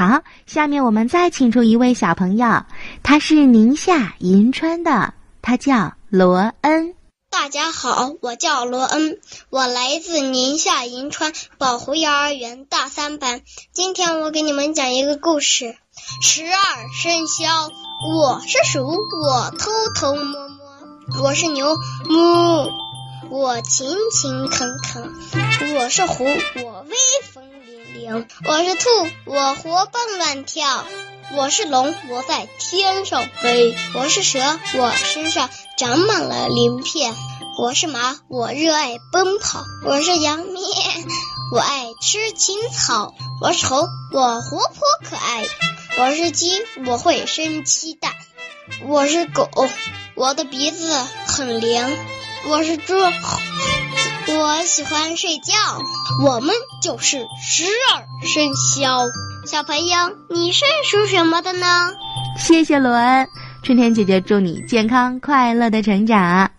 好，下面我们再请出一位小朋友，他是宁夏银川的，他叫罗恩。大家好，我叫罗恩，我来自宁夏银川宝湖幼儿园大三班。今天我给你们讲一个故事：十二生肖。我是鼠，我偷偷摸摸；我是牛，哞；我勤勤恳恳；我是虎，我威风凛凛；我是兔，我活蹦乱跳；我是龙，我在天上飞；我是蛇，我身上长满了鳞片。我是马，我热爱奔跑；我是羊咩，我爱吃青草；我是猴，我活泼可爱；我是鸡，我会生鸡蛋；我是狗，我的鼻子很灵；我是猪，我喜欢睡觉。我们就是十二生肖。小朋友，你是属什么的呢？谢谢罗恩，春天姐姐祝你健康快乐的成长。